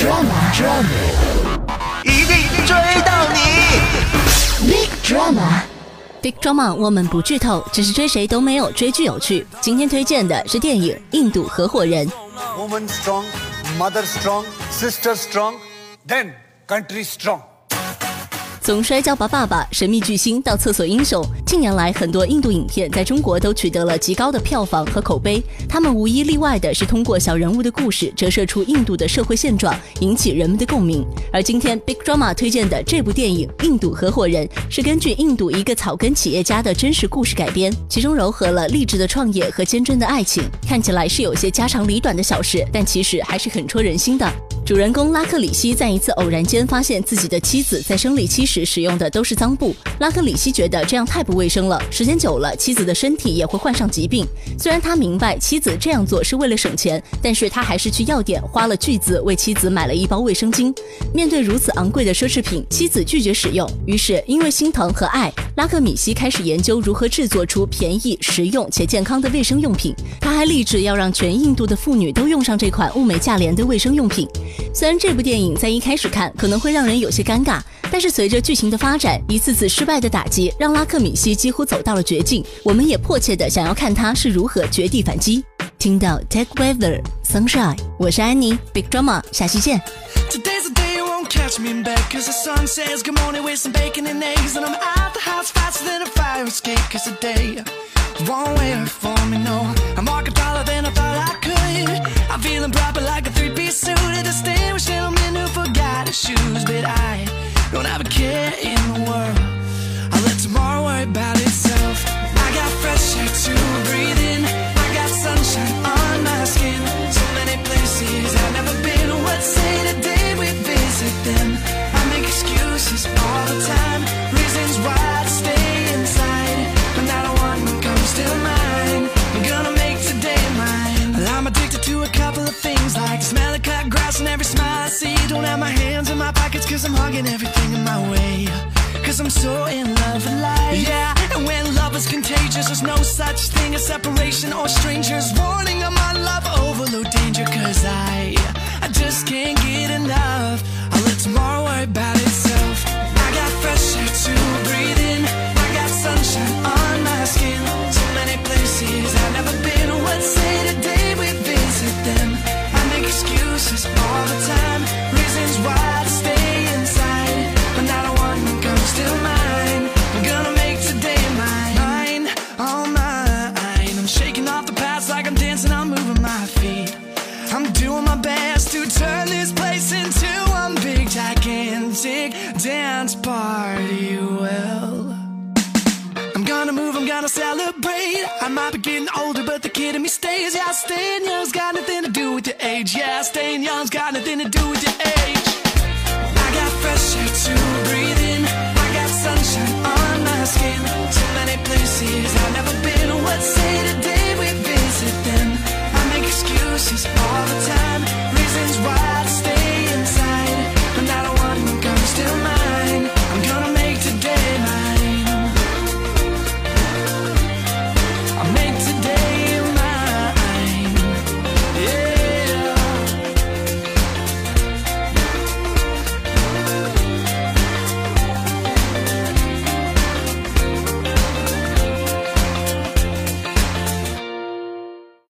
drama drama 一定追到你。big drama Big Drama，我们不剧透，只是追谁都没有追剧有趣。今天推荐的是电影《印度合伙人》。Woman strong, mother strong, sister strong, then country strong. 从摔跤吧爸爸、神秘巨星到厕所英雄，近年来很多印度影片在中国都取得了极高的票房和口碑。他们无一例外的是通过小人物的故事折射出印度的社会现状，引起人们的共鸣。而今天 Big Drama 推荐的这部电影《印度合伙人》是根据印度一个草根企业家的真实故事改编，其中糅合了励志的创业和坚贞的爱情。看起来是有些家长里短的小事，但其实还是很戳人心的。主人公拉克里希在一次偶然间发现自己的妻子在生理期时使用的都是脏布。拉克里希觉得这样太不卫生了，时间久了，妻子的身体也会患上疾病。虽然他明白妻子这样做是为了省钱，但是他还是去药店花了巨资为妻子买了一包卫生巾。面对如此昂贵的奢侈品，妻子拒绝使用。于是因为心疼和爱，拉克米希开始研究如何制作出便宜、实用且健康的卫生用品。他还立志要让全印度的妇女都用上这款物美价廉的卫生用品。虽然这部电影在一开始看可能会让人有些尴尬，但是随着剧情的发展，一次次失败的打击让拉克米希几乎走到了绝境。我们也迫切的想要看他是如何绝地反击。听到 Take Weather Sunshine，我是安妮，Big Drama，下期见。Today's the day you won't catch me in bed Cause the sun says good morning with some bacon and eggs And I'm out the house faster than a fire escape Cause today won't wait for me, no I'm walking taller than I thought I could I'm feeling proper couple of things Like the smell of cut grass and every smile I see. Don't have my hands in my pockets Cause I'm hugging everything in my way. Cause I'm so in love with life. Yeah, and when love is contagious There's no such thing as separation or strangers. Warning, on love overload to turn this place into one big gigantic dance party well I'm gonna move, I'm gonna celebrate. I might be getting older, but the kid in me stays. Yeah, staying young's got nothing to do with your age. Yeah, staying young's got nothing to do with your age. I got fresh air to breathe in. I got sunshine on my skin. Too many places I've never been. What say today we visit them? I make excuses all the time reasons why